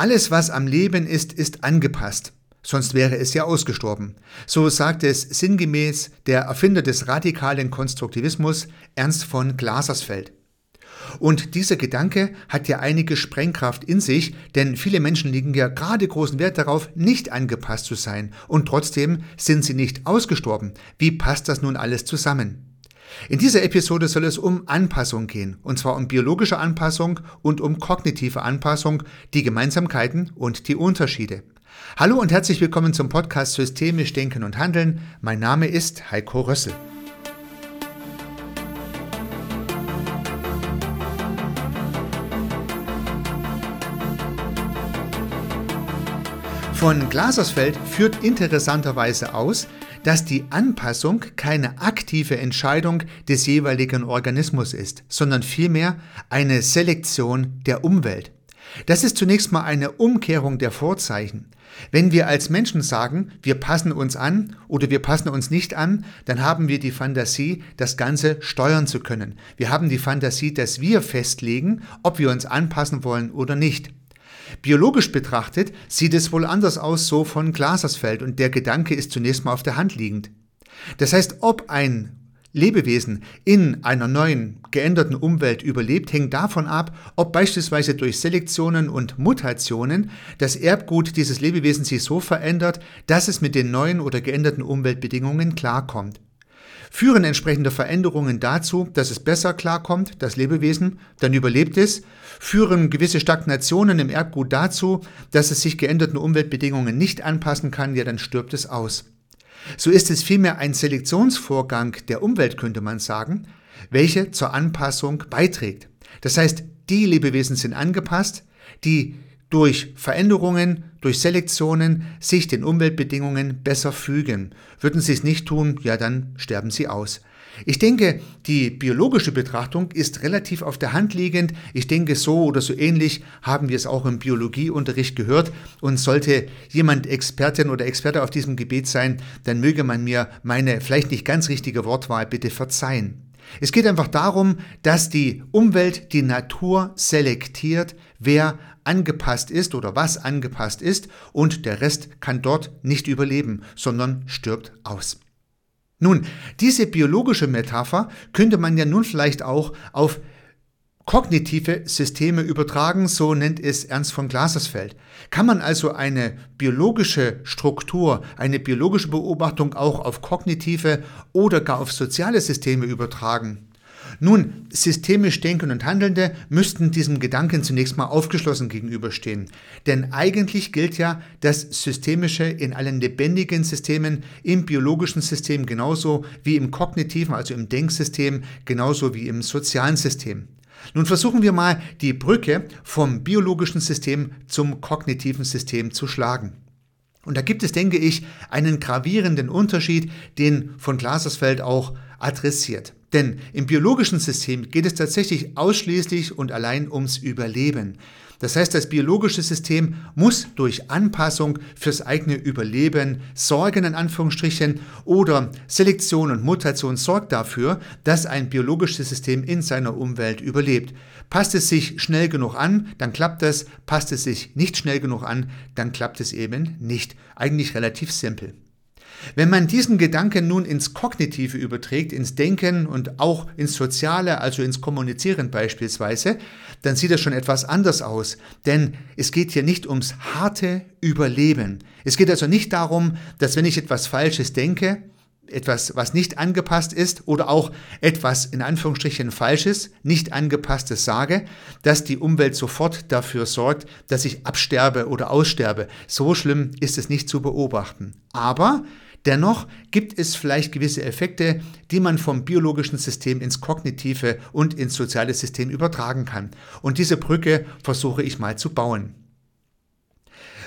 Alles, was am Leben ist, ist angepasst. Sonst wäre es ja ausgestorben. So sagt es sinngemäß der Erfinder des radikalen Konstruktivismus, Ernst von Glasersfeld. Und dieser Gedanke hat ja einige Sprengkraft in sich, denn viele Menschen legen ja gerade großen Wert darauf, nicht angepasst zu sein. Und trotzdem sind sie nicht ausgestorben. Wie passt das nun alles zusammen? In dieser Episode soll es um Anpassung gehen, und zwar um biologische Anpassung und um kognitive Anpassung, die Gemeinsamkeiten und die Unterschiede. Hallo und herzlich willkommen zum Podcast Systemisch Denken und Handeln. Mein Name ist Heiko Rössel. Von Glasersfeld führt interessanterweise aus, dass die Anpassung keine aktive Entscheidung des jeweiligen Organismus ist, sondern vielmehr eine Selektion der Umwelt. Das ist zunächst mal eine Umkehrung der Vorzeichen. Wenn wir als Menschen sagen, wir passen uns an oder wir passen uns nicht an, dann haben wir die Fantasie, das Ganze steuern zu können. Wir haben die Fantasie, dass wir festlegen, ob wir uns anpassen wollen oder nicht. Biologisch betrachtet sieht es wohl anders aus, so von Glasersfeld, und der Gedanke ist zunächst mal auf der Hand liegend. Das heißt, ob ein Lebewesen in einer neuen, geänderten Umwelt überlebt, hängt davon ab, ob beispielsweise durch Selektionen und Mutationen das Erbgut dieses Lebewesens sich so verändert, dass es mit den neuen oder geänderten Umweltbedingungen klarkommt. Führen entsprechende Veränderungen dazu, dass es besser klarkommt, das Lebewesen, dann überlebt es. Führen gewisse Stagnationen im Erbgut dazu, dass es sich geänderten Umweltbedingungen nicht anpassen kann, ja, dann stirbt es aus. So ist es vielmehr ein Selektionsvorgang der Umwelt, könnte man sagen, welche zur Anpassung beiträgt. Das heißt, die Lebewesen sind angepasst, die durch Veränderungen, durch Selektionen sich den Umweltbedingungen besser fügen. Würden sie es nicht tun, ja dann sterben sie aus. Ich denke, die biologische Betrachtung ist relativ auf der Hand liegend. Ich denke, so oder so ähnlich haben wir es auch im Biologieunterricht gehört. Und sollte jemand Expertin oder Experte auf diesem Gebiet sein, dann möge man mir meine vielleicht nicht ganz richtige Wortwahl bitte verzeihen. Es geht einfach darum, dass die Umwelt, die Natur selektiert, wer angepasst ist oder was angepasst ist und der Rest kann dort nicht überleben, sondern stirbt aus. Nun, diese biologische Metapher könnte man ja nun vielleicht auch auf kognitive Systeme übertragen, so nennt es Ernst von Glasersfeld. Kann man also eine biologische Struktur, eine biologische Beobachtung auch auf kognitive oder gar auf soziale Systeme übertragen? Nun, systemisch Denkende und Handelnde müssten diesem Gedanken zunächst mal aufgeschlossen gegenüberstehen. Denn eigentlich gilt ja das Systemische in allen lebendigen Systemen, im biologischen System genauso wie im kognitiven, also im Denksystem, genauso wie im sozialen System. Nun versuchen wir mal die Brücke vom biologischen System zum kognitiven System zu schlagen. Und da gibt es, denke ich, einen gravierenden Unterschied, den von Glasersfeld auch adressiert. Denn im biologischen System geht es tatsächlich ausschließlich und allein ums Überleben. Das heißt, das biologische System muss durch Anpassung fürs eigene Überleben sorgen, in Anführungsstrichen, oder Selektion und Mutation sorgt dafür, dass ein biologisches System in seiner Umwelt überlebt. Passt es sich schnell genug an, dann klappt es. Passt es sich nicht schnell genug an, dann klappt es eben nicht. Eigentlich relativ simpel. Wenn man diesen Gedanken nun ins Kognitive überträgt, ins Denken und auch ins Soziale, also ins Kommunizieren beispielsweise, dann sieht das schon etwas anders aus. Denn es geht hier nicht ums harte Überleben. Es geht also nicht darum, dass wenn ich etwas Falsches denke, etwas, was nicht angepasst ist oder auch etwas in Anführungsstrichen Falsches, nicht angepasstes sage, dass die Umwelt sofort dafür sorgt, dass ich absterbe oder aussterbe. So schlimm ist es nicht zu beobachten. Aber Dennoch gibt es vielleicht gewisse Effekte, die man vom biologischen System ins kognitive und ins soziale System übertragen kann. Und diese Brücke versuche ich mal zu bauen.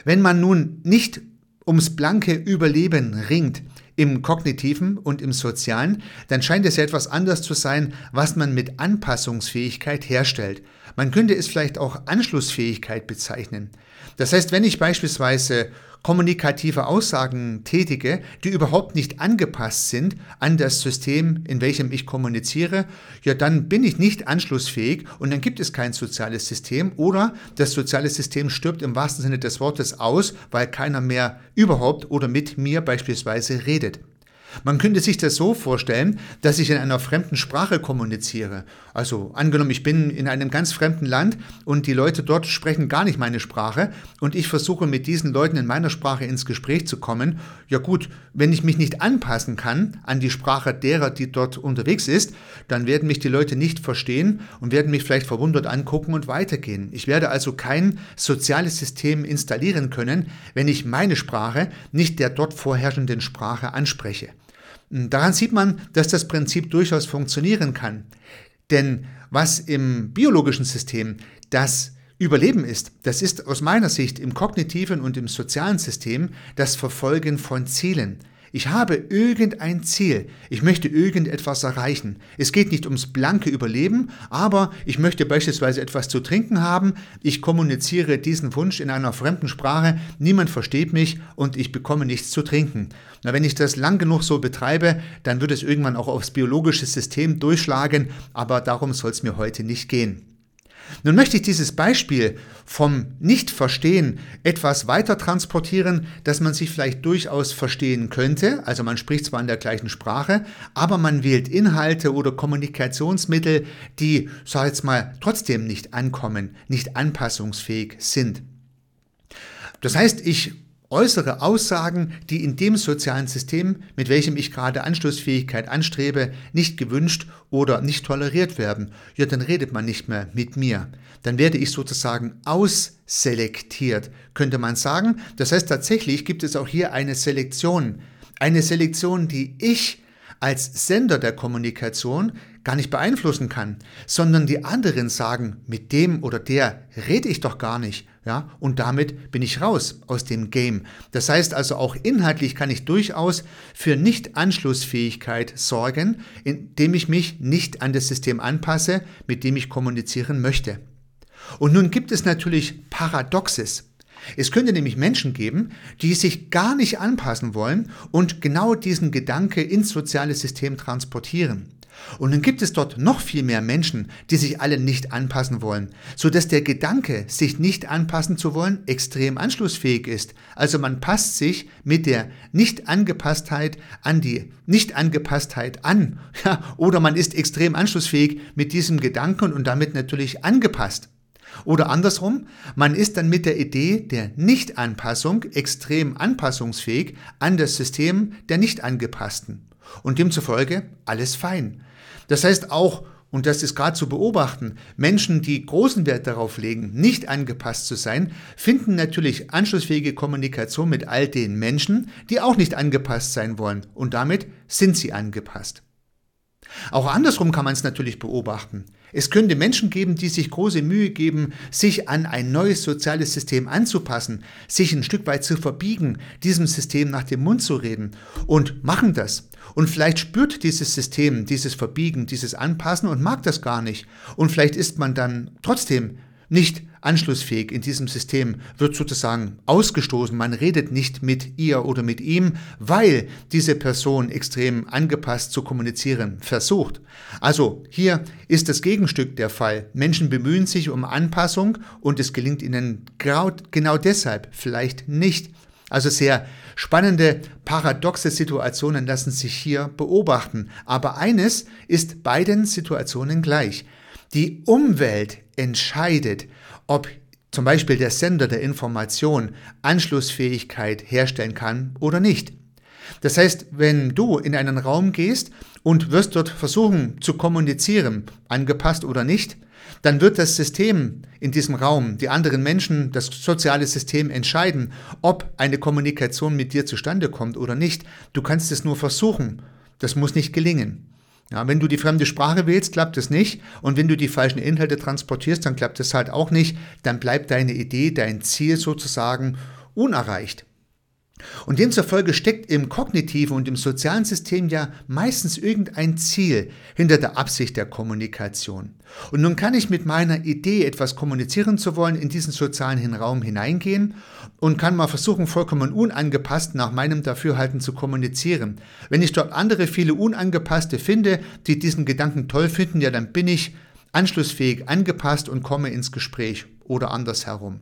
Wenn man nun nicht ums blanke Überleben ringt, im kognitiven und im sozialen, dann scheint es ja etwas anders zu sein, was man mit Anpassungsfähigkeit herstellt. Man könnte es vielleicht auch Anschlussfähigkeit bezeichnen. Das heißt, wenn ich beispielsweise kommunikative Aussagen tätige, die überhaupt nicht angepasst sind an das System, in welchem ich kommuniziere, ja, dann bin ich nicht anschlussfähig und dann gibt es kein soziales System oder das soziale System stirbt im wahrsten Sinne des Wortes aus, weil keiner mehr überhaupt oder mit mir beispielsweise redet. Man könnte sich das so vorstellen, dass ich in einer fremden Sprache kommuniziere. Also angenommen, ich bin in einem ganz fremden Land und die Leute dort sprechen gar nicht meine Sprache und ich versuche mit diesen Leuten in meiner Sprache ins Gespräch zu kommen. Ja gut, wenn ich mich nicht anpassen kann an die Sprache derer, die dort unterwegs ist, dann werden mich die Leute nicht verstehen und werden mich vielleicht verwundert angucken und weitergehen. Ich werde also kein soziales System installieren können, wenn ich meine Sprache nicht der dort vorherrschenden Sprache anspreche. Daran sieht man, dass das Prinzip durchaus funktionieren kann. Denn was im biologischen System das Überleben ist, das ist aus meiner Sicht im kognitiven und im sozialen System das Verfolgen von Zielen. Ich habe irgendein Ziel. Ich möchte irgendetwas erreichen. Es geht nicht ums blanke Überleben, aber ich möchte beispielsweise etwas zu trinken haben. Ich kommuniziere diesen Wunsch in einer fremden Sprache. Niemand versteht mich und ich bekomme nichts zu trinken. Na, wenn ich das lang genug so betreibe, dann wird es irgendwann auch aufs biologische System durchschlagen, aber darum soll es mir heute nicht gehen. Nun möchte ich dieses Beispiel vom Nicht-Verstehen etwas weiter transportieren, dass man sich vielleicht durchaus verstehen könnte. Also man spricht zwar in der gleichen Sprache, aber man wählt Inhalte oder Kommunikationsmittel, die, sag jetzt mal, trotzdem nicht ankommen, nicht anpassungsfähig sind. Das heißt, ich äußere Aussagen, die in dem sozialen System, mit welchem ich gerade Anschlussfähigkeit anstrebe, nicht gewünscht oder nicht toleriert werden, ja, dann redet man nicht mehr mit mir. Dann werde ich sozusagen ausselektiert, könnte man sagen. Das heißt, tatsächlich gibt es auch hier eine Selektion. Eine Selektion, die ich als Sender der Kommunikation gar nicht beeinflussen kann, sondern die anderen sagen, mit dem oder der rede ich doch gar nicht, ja, und damit bin ich raus aus dem Game. Das heißt also auch inhaltlich kann ich durchaus für Nicht-Anschlussfähigkeit sorgen, indem ich mich nicht an das System anpasse, mit dem ich kommunizieren möchte. Und nun gibt es natürlich Paradoxes. Es könnte nämlich Menschen geben, die sich gar nicht anpassen wollen und genau diesen Gedanke ins soziale System transportieren. Und dann gibt es dort noch viel mehr Menschen, die sich alle nicht anpassen wollen, so dass der Gedanke, sich nicht anpassen zu wollen, extrem anschlussfähig ist. Also man passt sich mit der Nicht-Angepasstheit an die Nicht-Angepasstheit an. Ja, oder man ist extrem anschlussfähig mit diesem Gedanken und damit natürlich angepasst. Oder andersrum, man ist dann mit der Idee der Nicht-Anpassung extrem anpassungsfähig an das System der Nicht-Angepassten. Und demzufolge alles fein. Das heißt auch, und das ist gerade zu beobachten, Menschen, die großen Wert darauf legen, nicht angepasst zu sein, finden natürlich anschlussfähige Kommunikation mit all den Menschen, die auch nicht angepasst sein wollen. Und damit sind sie angepasst. Auch andersrum kann man es natürlich beobachten. Es könnte Menschen geben, die sich große Mühe geben, sich an ein neues soziales System anzupassen, sich ein Stück weit zu verbiegen, diesem System nach dem Mund zu reden und machen das. Und vielleicht spürt dieses System, dieses Verbiegen, dieses Anpassen und mag das gar nicht. Und vielleicht ist man dann trotzdem nicht anschlussfähig in diesem System, wird sozusagen ausgestoßen. Man redet nicht mit ihr oder mit ihm, weil diese Person extrem angepasst zu kommunizieren versucht. Also hier ist das Gegenstück der Fall. Menschen bemühen sich um Anpassung und es gelingt ihnen genau deshalb vielleicht nicht. Also sehr spannende, paradoxe Situationen lassen sich hier beobachten. Aber eines ist beiden Situationen gleich. Die Umwelt entscheidet, ob zum Beispiel der Sender der Information Anschlussfähigkeit herstellen kann oder nicht. Das heißt, wenn du in einen Raum gehst und wirst dort versuchen zu kommunizieren, angepasst oder nicht, dann wird das System in diesem Raum, die anderen Menschen, das soziale System entscheiden, ob eine Kommunikation mit dir zustande kommt oder nicht. Du kannst es nur versuchen. Das muss nicht gelingen. Ja, wenn du die fremde Sprache wählst, klappt es nicht. Und wenn du die falschen Inhalte transportierst, dann klappt es halt auch nicht. Dann bleibt deine Idee, dein Ziel sozusagen unerreicht. Und demzufolge steckt im kognitiven und im sozialen System ja meistens irgendein Ziel hinter der Absicht der Kommunikation. Und nun kann ich mit meiner Idee, etwas kommunizieren zu wollen, in diesen sozialen Raum hineingehen und kann mal versuchen, vollkommen unangepasst nach meinem Dafürhalten zu kommunizieren. Wenn ich dort andere viele Unangepasste finde, die diesen Gedanken toll finden, ja, dann bin ich anschlussfähig angepasst und komme ins Gespräch oder andersherum.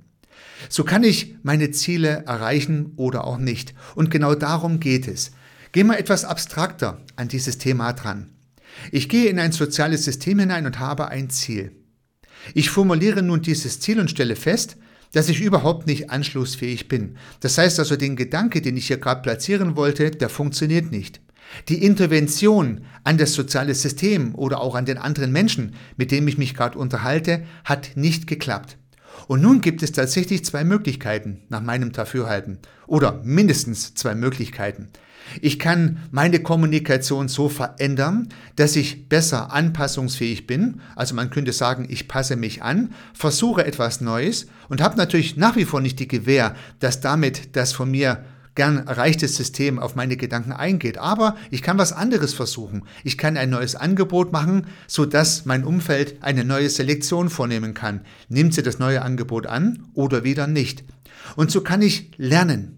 So kann ich meine Ziele erreichen oder auch nicht. Und genau darum geht es. Gehen wir etwas abstrakter an dieses Thema dran. Ich gehe in ein soziales System hinein und habe ein Ziel. Ich formuliere nun dieses Ziel und stelle fest, dass ich überhaupt nicht anschlussfähig bin. Das heißt also, den Gedanke, den ich hier gerade platzieren wollte, der funktioniert nicht. Die Intervention an das soziale System oder auch an den anderen Menschen, mit dem ich mich gerade unterhalte, hat nicht geklappt. Und nun gibt es tatsächlich zwei Möglichkeiten nach meinem Dafürhalten oder mindestens zwei Möglichkeiten. Ich kann meine Kommunikation so verändern, dass ich besser anpassungsfähig bin. Also man könnte sagen, ich passe mich an, versuche etwas Neues und habe natürlich nach wie vor nicht die Gewähr, dass damit das von mir gern erreichtes System auf meine Gedanken eingeht. Aber ich kann was anderes versuchen. Ich kann ein neues Angebot machen, sodass mein Umfeld eine neue Selektion vornehmen kann. Nimmt sie das neue Angebot an oder wieder nicht. Und so kann ich lernen.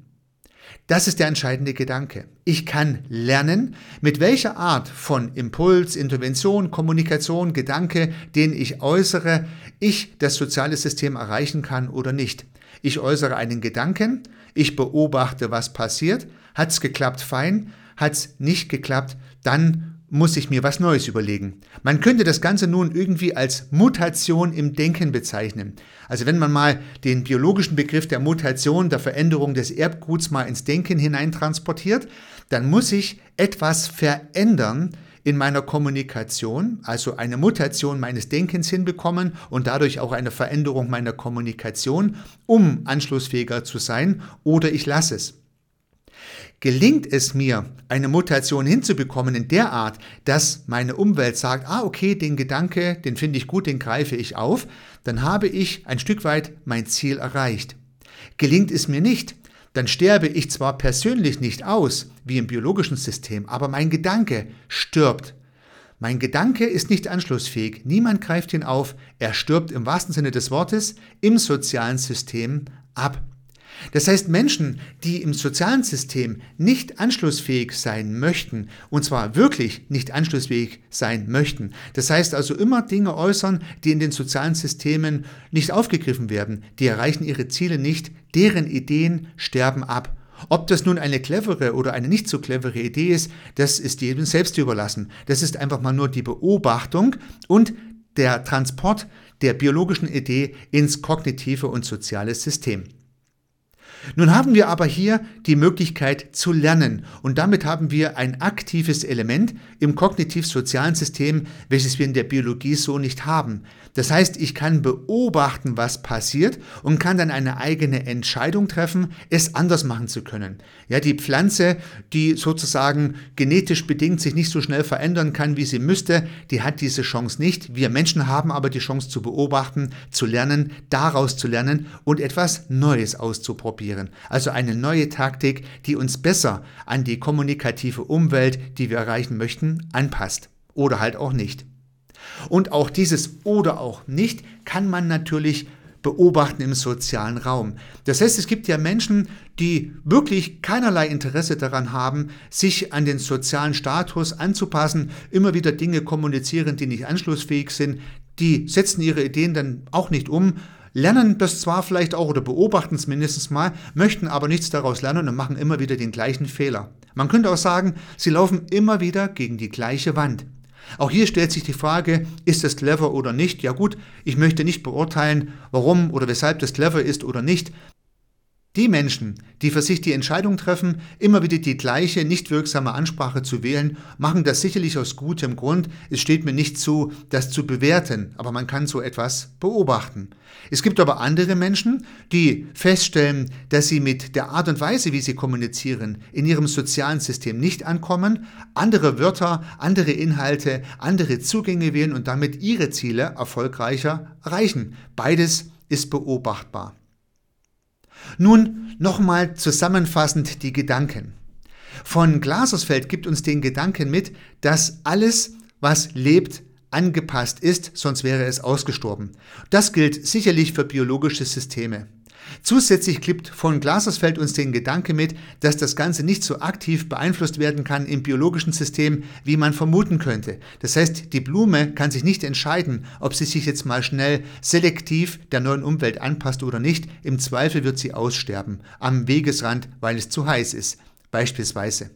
Das ist der entscheidende Gedanke. Ich kann lernen, mit welcher Art von Impuls, Intervention, Kommunikation, Gedanke, den ich äußere, ich das soziale System erreichen kann oder nicht. Ich äußere einen Gedanken, ich beobachte, was passiert. Hat es geklappt, fein. Hat es nicht geklappt, dann muss ich mir was Neues überlegen. Man könnte das Ganze nun irgendwie als Mutation im Denken bezeichnen. Also wenn man mal den biologischen Begriff der Mutation, der Veränderung des Erbguts mal ins Denken hineintransportiert, dann muss ich etwas verändern, in meiner Kommunikation, also eine Mutation meines Denkens hinbekommen und dadurch auch eine Veränderung meiner Kommunikation, um anschlussfähiger zu sein, oder ich lasse es. Gelingt es mir, eine Mutation hinzubekommen in der Art, dass meine Umwelt sagt, ah okay, den Gedanke, den finde ich gut, den greife ich auf, dann habe ich ein Stück weit mein Ziel erreicht. Gelingt es mir nicht, dann sterbe ich zwar persönlich nicht aus, wie im biologischen System, aber mein Gedanke stirbt. Mein Gedanke ist nicht anschlussfähig, niemand greift ihn auf, er stirbt im wahrsten Sinne des Wortes im sozialen System ab. Das heißt, Menschen, die im sozialen System nicht anschlussfähig sein möchten, und zwar wirklich nicht anschlussfähig sein möchten, das heißt also immer Dinge äußern, die in den sozialen Systemen nicht aufgegriffen werden, die erreichen ihre Ziele nicht, deren Ideen sterben ab. Ob das nun eine clevere oder eine nicht so clevere Idee ist, das ist jedem selbst überlassen. Das ist einfach mal nur die Beobachtung und der Transport der biologischen Idee ins kognitive und soziale System. Nun haben wir aber hier die Möglichkeit zu lernen und damit haben wir ein aktives Element im kognitiv-sozialen System, welches wir in der Biologie so nicht haben. Das heißt, ich kann beobachten, was passiert und kann dann eine eigene Entscheidung treffen, es anders machen zu können. Ja, die Pflanze, die sozusagen genetisch bedingt sich nicht so schnell verändern kann, wie sie müsste, die hat diese Chance nicht. Wir Menschen haben aber die Chance zu beobachten, zu lernen, daraus zu lernen und etwas Neues auszuprobieren. Also eine neue Taktik, die uns besser an die kommunikative Umwelt, die wir erreichen möchten, anpasst. Oder halt auch nicht. Und auch dieses oder auch nicht kann man natürlich beobachten im sozialen Raum. Das heißt, es gibt ja Menschen, die wirklich keinerlei Interesse daran haben, sich an den sozialen Status anzupassen, immer wieder Dinge kommunizieren, die nicht anschlussfähig sind, die setzen ihre Ideen dann auch nicht um, lernen das zwar vielleicht auch oder beobachten es mindestens mal, möchten aber nichts daraus lernen und machen immer wieder den gleichen Fehler. Man könnte auch sagen, sie laufen immer wieder gegen die gleiche Wand. Auch hier stellt sich die Frage, ist es clever oder nicht? Ja gut, ich möchte nicht beurteilen, warum oder weshalb das clever ist oder nicht. Die Menschen, die für sich die Entscheidung treffen, immer wieder die gleiche, nicht wirksame Ansprache zu wählen, machen das sicherlich aus gutem Grund. Es steht mir nicht zu, das zu bewerten, aber man kann so etwas beobachten. Es gibt aber andere Menschen, die feststellen, dass sie mit der Art und Weise, wie sie kommunizieren, in ihrem sozialen System nicht ankommen, andere Wörter, andere Inhalte, andere Zugänge wählen und damit ihre Ziele erfolgreicher erreichen. Beides ist beobachtbar. Nun nochmal zusammenfassend die Gedanken. Von Glasersfeld gibt uns den Gedanken mit, dass alles, was lebt, angepasst ist, sonst wäre es ausgestorben. Das gilt sicherlich für biologische Systeme. Zusätzlich klippt von Glasersfeld uns den Gedanke mit, dass das Ganze nicht so aktiv beeinflusst werden kann im biologischen System, wie man vermuten könnte. Das heißt, die Blume kann sich nicht entscheiden, ob sie sich jetzt mal schnell selektiv der neuen Umwelt anpasst oder nicht. Im Zweifel wird sie aussterben, am Wegesrand, weil es zu heiß ist, beispielsweise.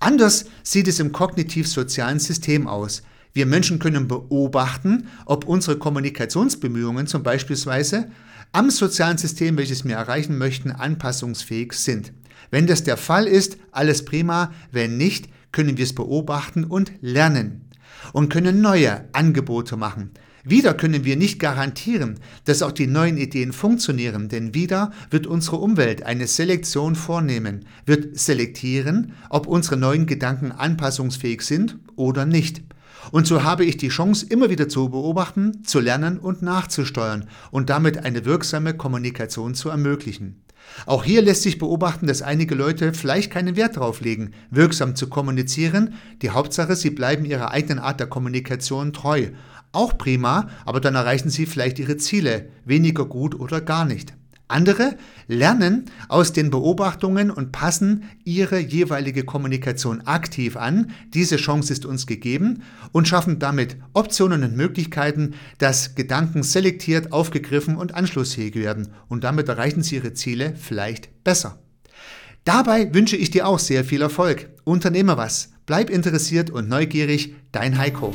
Anders sieht es im kognitiv-sozialen System aus. Wir Menschen können beobachten, ob unsere Kommunikationsbemühungen zum Beispielsweise am sozialen System, welches wir erreichen möchten, anpassungsfähig sind. Wenn das der Fall ist, alles prima. Wenn nicht, können wir es beobachten und lernen und können neue Angebote machen. Wieder können wir nicht garantieren, dass auch die neuen Ideen funktionieren, denn wieder wird unsere Umwelt eine Selektion vornehmen, wird selektieren, ob unsere neuen Gedanken anpassungsfähig sind oder nicht. Und so habe ich die Chance, immer wieder zu beobachten, zu lernen und nachzusteuern und damit eine wirksame Kommunikation zu ermöglichen. Auch hier lässt sich beobachten, dass einige Leute vielleicht keinen Wert darauf legen, wirksam zu kommunizieren. Die Hauptsache, sie bleiben ihrer eigenen Art der Kommunikation treu. Auch prima, aber dann erreichen sie vielleicht ihre Ziele, weniger gut oder gar nicht. Andere lernen aus den Beobachtungen und passen ihre jeweilige Kommunikation aktiv an. Diese Chance ist uns gegeben und schaffen damit Optionen und Möglichkeiten, dass Gedanken selektiert, aufgegriffen und anschlussfähig werden. Und damit erreichen sie ihre Ziele vielleicht besser. Dabei wünsche ich dir auch sehr viel Erfolg. Unternehme was. Bleib interessiert und neugierig. Dein Heiko.